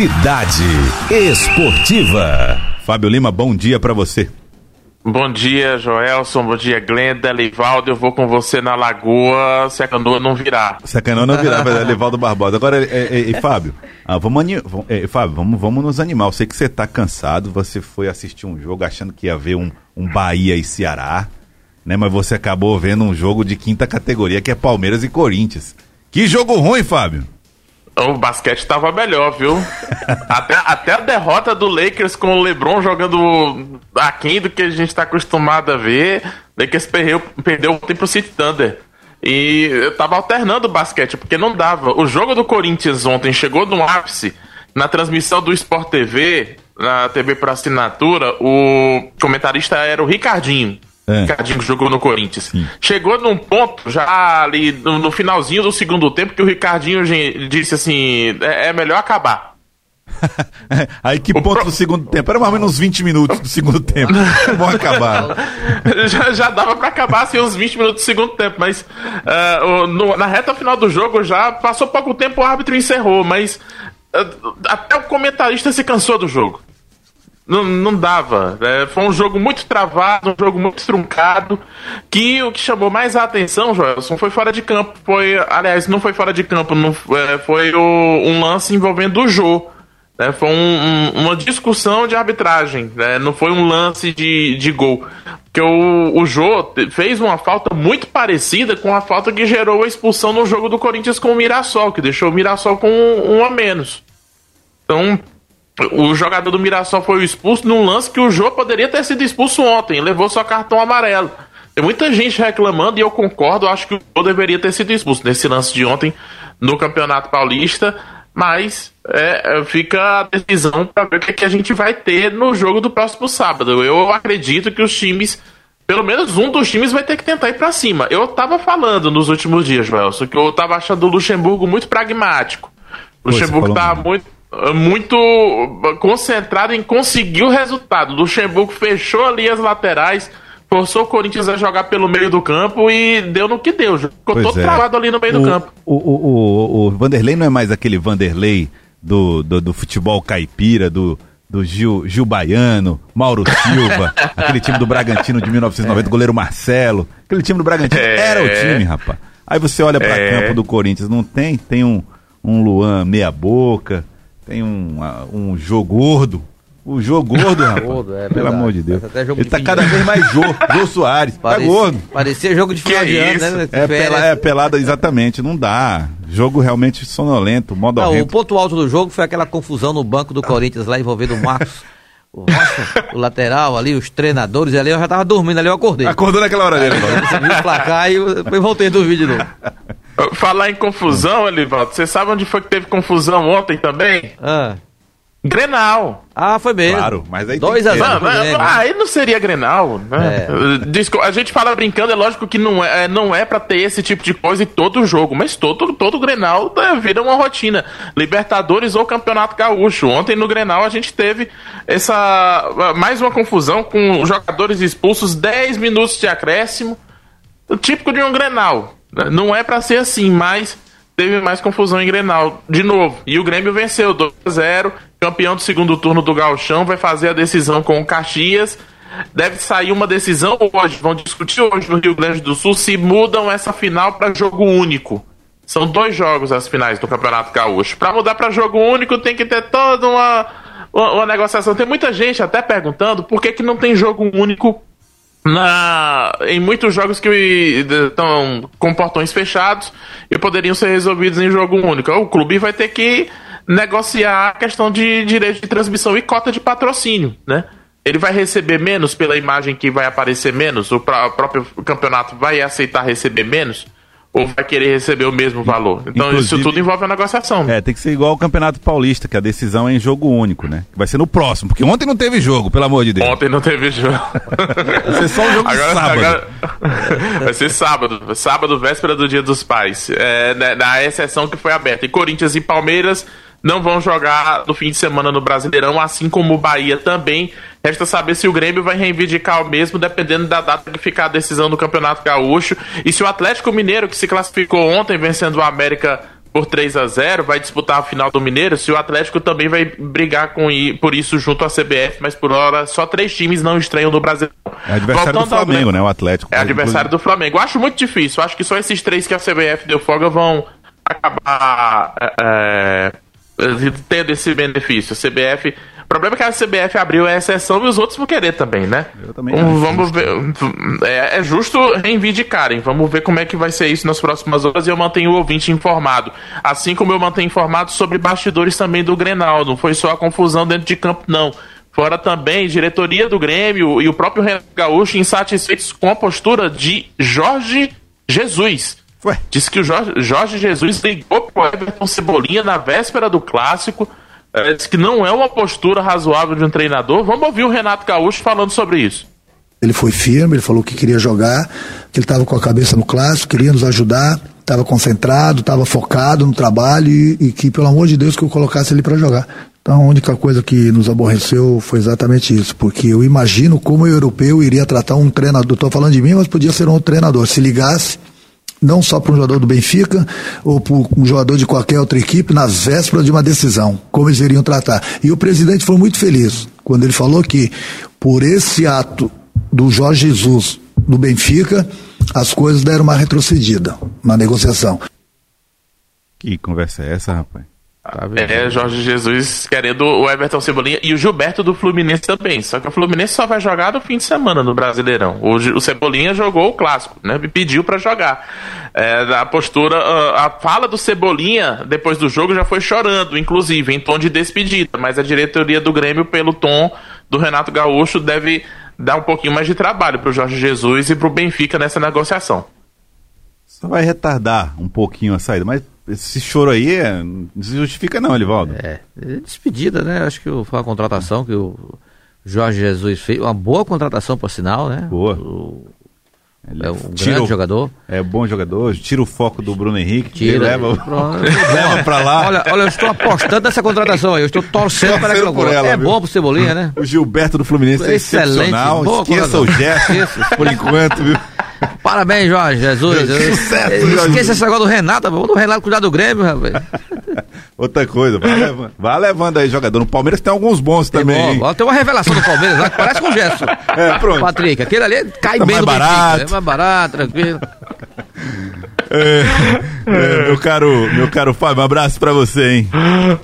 Cidade Esportiva. Fábio Lima, bom dia para você. Bom dia, Joelson. Bom dia, Glenda, Leivaldo. Eu vou com você na lagoa se a canoa não virar. Se a canoa não virar, vai dar Leivaldo Barbosa. Agora, é, é, é, Fábio, ah, vamos, é, Fábio vamos, vamos nos animar. Eu sei que você está cansado, você foi assistir um jogo achando que ia ver um, um Bahia e Ceará, né? Mas você acabou vendo um jogo de quinta categoria que é Palmeiras e Corinthians. Que jogo ruim, Fábio! O basquete tava melhor, viu? até, até a derrota do Lakers com o LeBron jogando aquém do que a gente tá acostumado a ver. O Lakers perdeu, perdeu ontem pro City Thunder. E eu tava alternando o basquete, porque não dava. O jogo do Corinthians ontem chegou no ápice. Na transmissão do Sport TV, na TV por assinatura, o comentarista era o Ricardinho. É. Ricardinho jogou no Corinthians. Sim. Chegou num ponto, já ali no, no, finalzinho do segundo tempo, que o Ricardinho disse assim: é, é melhor acabar. Aí que ponto pro... do segundo tempo? Era mais ou menos uns 20 minutos do segundo tempo. Vamos acabar. já, já dava para acabar assim, uns 20 minutos do segundo tempo, mas uh, no, na reta final do jogo já passou pouco tempo, o árbitro encerrou, mas uh, até o comentarista se cansou do jogo. Não, não dava. É, foi um jogo muito travado, um jogo muito truncado. Que o que chamou mais a atenção, Joelson, foi fora de campo. Foi, aliás, não foi fora de campo, não, é, foi o, um lance envolvendo o Jô. Né, foi um, um, uma discussão de arbitragem, né, não foi um lance de, de gol. Porque o, o Jô fez uma falta muito parecida com a falta que gerou a expulsão no jogo do Corinthians com o Mirassol, que deixou o Mirassol com um, um a menos. Então, o jogador do Mirassol foi expulso num lance que o Jô poderia ter sido expulso ontem, levou só cartão amarelo. Tem muita gente reclamando e eu concordo, acho que o Jô deveria ter sido expulso nesse lance de ontem no Campeonato Paulista, mas é, é fica a decisão para ver o que, que a gente vai ter no jogo do próximo sábado. Eu acredito que os times, pelo menos um dos times vai ter que tentar ir para cima. Eu tava falando nos últimos dias, Welson, que eu tava achando o Luxemburgo muito pragmático. O Luxemburgo tava muito muito concentrado em conseguir o resultado. Luxemburgo fechou ali as laterais, forçou o Corinthians a jogar pelo meio do campo e deu no que deu. Ficou pois todo é. travado ali no meio o, do campo. O, o, o, o, Vanderlei não é mais aquele Vanderlei do, do, do futebol caipira, do, do Gil, Gil Baiano, Mauro Silva, aquele time do Bragantino de 1990, é. goleiro Marcelo. Aquele time do Bragantino é. era o time, rapaz. Aí você olha para é. campo do Corinthians, não tem? Tem um, um Luan meia boca, tem um, um jogo gordo. O jogo gordo, rapaz. Gordo, é Pelo amor de Deus. Ele tá cada vez mais Jô, Jô Soares. Tá Parece, tá gordo. Parecia jogo de final de ano, né? É, pela, é pelada, exatamente. Não dá. Jogo realmente sonolento, modo não, O ponto alto do jogo foi aquela confusão no banco do Corinthians lá envolvendo o Marcos. O Rocha, o lateral ali, os treinadores ali, eu já tava dormindo ali, eu acordei. Acordou naquela hora dele, Você viu o placar e eu voltei do vídeo de novo. Falar em confusão, Elivaldo, você sabe onde foi que teve confusão ontem também? Ah. Grenal. Ah, foi mesmo. Claro, mas aí 2 a 0 Ah, aí não seria Grenal, né? É. A gente fala brincando, é lógico que não é, não é para ter esse tipo de coisa em todo jogo, mas todo todo Grenal vira uma rotina. Libertadores ou Campeonato Gaúcho. Ontem no Grenal a gente teve essa mais uma confusão com jogadores expulsos, 10 minutos de acréscimo, típico de um Grenal. Não é para ser assim, mas teve mais confusão em Grenal de novo. E o Grêmio venceu 2 a 0, campeão do segundo turno do Galchão, vai fazer a decisão com o Caxias. Deve sair uma decisão hoje, vão discutir hoje no Rio Grande do Sul se mudam essa final para jogo único. São dois jogos as finais do Campeonato Gaúcho. Para mudar para jogo único tem que ter toda uma, uma, uma, negociação. Tem muita gente até perguntando por que, que não tem jogo único na, em muitos jogos que estão com portões fechados e poderiam ser resolvidos em jogo único. O clube vai ter que negociar a questão de direito de transmissão e cota de patrocínio, né? Ele vai receber menos pela imagem que vai aparecer menos? O próprio campeonato vai aceitar receber menos? Ou vai querer receber o mesmo valor. Então Inclusive, isso tudo envolve a negociação. É, tem que ser igual ao Campeonato Paulista, que a decisão é em jogo único, né? Vai ser no próximo, porque ontem não teve jogo, pelo amor de Deus. Ontem não teve jogo. vai ser só um jogo agora, sábado. Agora... vai ser sábado, sábado, véspera do Dia dos Pais. É, na, né, na exceção que foi aberta. E Corinthians e Palmeiras não vão jogar no fim de semana no Brasileirão, assim como o Bahia também. Resta saber se o Grêmio vai reivindicar o mesmo, dependendo da data que ficar a decisão do Campeonato Gaúcho. E se o Atlético Mineiro, que se classificou ontem vencendo o América por 3 a 0 vai disputar a final do Mineiro, se o Atlético também vai brigar com por isso junto à CBF, mas por hora só três times não estranham no Brasil. É adversário Voltando do Flamengo, né? O Atlético. É adversário do Flamengo. Eu acho muito difícil. Eu acho que só esses três que a CBF deu folga vão acabar é, é tendo esse benefício. A CBF problema é que a CBF abriu a exceção e os outros vão querer também, né? Eu também um, Vamos ver. É, é, justo reivindicarem. Vamos ver como é que vai ser isso nas próximas horas e eu mantenho o ouvinte informado. Assim como eu mantenho informado sobre bastidores também do Grenal. Não foi só a confusão dentro de campo, não. Fora também diretoria do Grêmio e o próprio Renato Gaúcho insatisfeitos com a postura de Jorge Jesus. Ué? Disse que o Jorge, Jorge Jesus ligou pro Everton Cebolinha na véspera do clássico é, diz que não é uma postura razoável de um treinador. Vamos ouvir o Renato Gaúcho falando sobre isso. Ele foi firme, ele falou que queria jogar, que ele estava com a cabeça no clássico, queria nos ajudar, estava concentrado, estava focado no trabalho e, e, que, pelo amor de Deus, que eu colocasse ele para jogar. Então a única coisa que nos aborreceu foi exatamente isso, porque eu imagino como o europeu iria tratar um treinador, estou falando de mim, mas podia ser um treinador, se ligasse não só para um jogador do Benfica ou para um jogador de qualquer outra equipe nas vésperas de uma decisão, como eles iriam tratar. E o presidente foi muito feliz quando ele falou que por esse ato do Jorge Jesus do Benfica, as coisas deram uma retrocedida na negociação. Que conversa é essa, rapaz? Tá é, Jorge Jesus querendo o Everton Cebolinha e o Gilberto do Fluminense também. Só que o Fluminense só vai jogar no fim de semana no Brasileirão. O, o Cebolinha jogou o clássico, né? Me pediu para jogar. É, a postura, a, a fala do Cebolinha depois do jogo já foi chorando, inclusive, em tom de despedida. Mas a diretoria do Grêmio, pelo tom do Renato Gaúcho, deve dar um pouquinho mais de trabalho pro Jorge Jesus e pro Benfica nessa negociação. Só vai retardar um pouquinho a saída, mas esse choro aí é, não se justifica não, Elivaldo. É, é despedida, né? Acho que foi uma contratação que o Jorge Jesus fez, uma boa contratação por sinal, né? Boa. O, é um tira grande o, jogador. É bom jogador, tira o foco do Bruno Henrique, tira, leva, leva pra lá. Olha, olha, eu estou apostando nessa contratação aí, eu estou torcendo para que por ela, É viu? bom pro Cebolinha, né? O Gilberto do Fluminense é Excelente, excepcional, esqueça o gesto por enquanto, viu? Parabéns, Jorge Jesus. Sucesso, Jorge. Esqueça esse negócio do Renato, vamos do Renato cuidar do Grêmio, rapaz. Outra coisa, vai levando, vai levando aí jogador. No Palmeiras tem alguns bons tem também. Bom, tem uma revelação do Palmeiras lá que parece com o Gerson. É, pronto. Patrick, aquele ali cai tá bem mais no barato. Benfica, é mais barato, tranquilo. É, é, meu caro, meu caro Fábio, um abraço pra você, hein?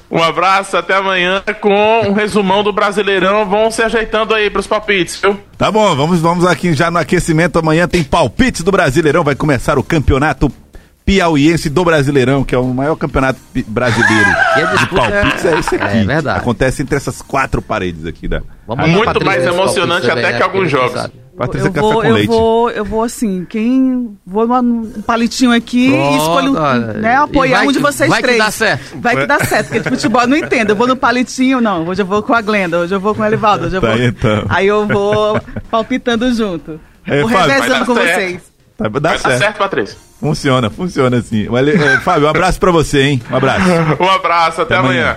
Um abraço, até amanhã com um resumão do Brasileirão. Vão se ajeitando aí pros palpites, viu? Tá bom, vamos, vamos aqui já no aquecimento. Amanhã tem palpites do Brasileirão. Vai começar o campeonato piauiense do Brasileirão, que é o maior campeonato brasileiro. E a de palpites é, é esse aqui. É verdade. Acontece entre essas quatro paredes aqui da. Vamos Muito mais emocionante até que alguns jogos. Patrícia eu Café vou, com eu Leite. Vou, eu vou assim, quem. Vou num palitinho aqui Pronto, e escolho né, apoiar um de vocês vai três. Vai que dá certo. Vai que dá certo, porque de futebol eu não entendo. Eu vou no palitinho, não. Hoje eu vou com a Glenda, hoje eu vou com o Elivaldo, hoje eu tá, vou. Então. Aí eu vou palpitando junto. É, vou Fábio, revezando com certo. vocês. Tá, dá vai certo. certo, Patrícia. Funciona, funciona assim. Fábio, um abraço pra você, hein? Um abraço. um abraço, até, até amanhã. amanhã.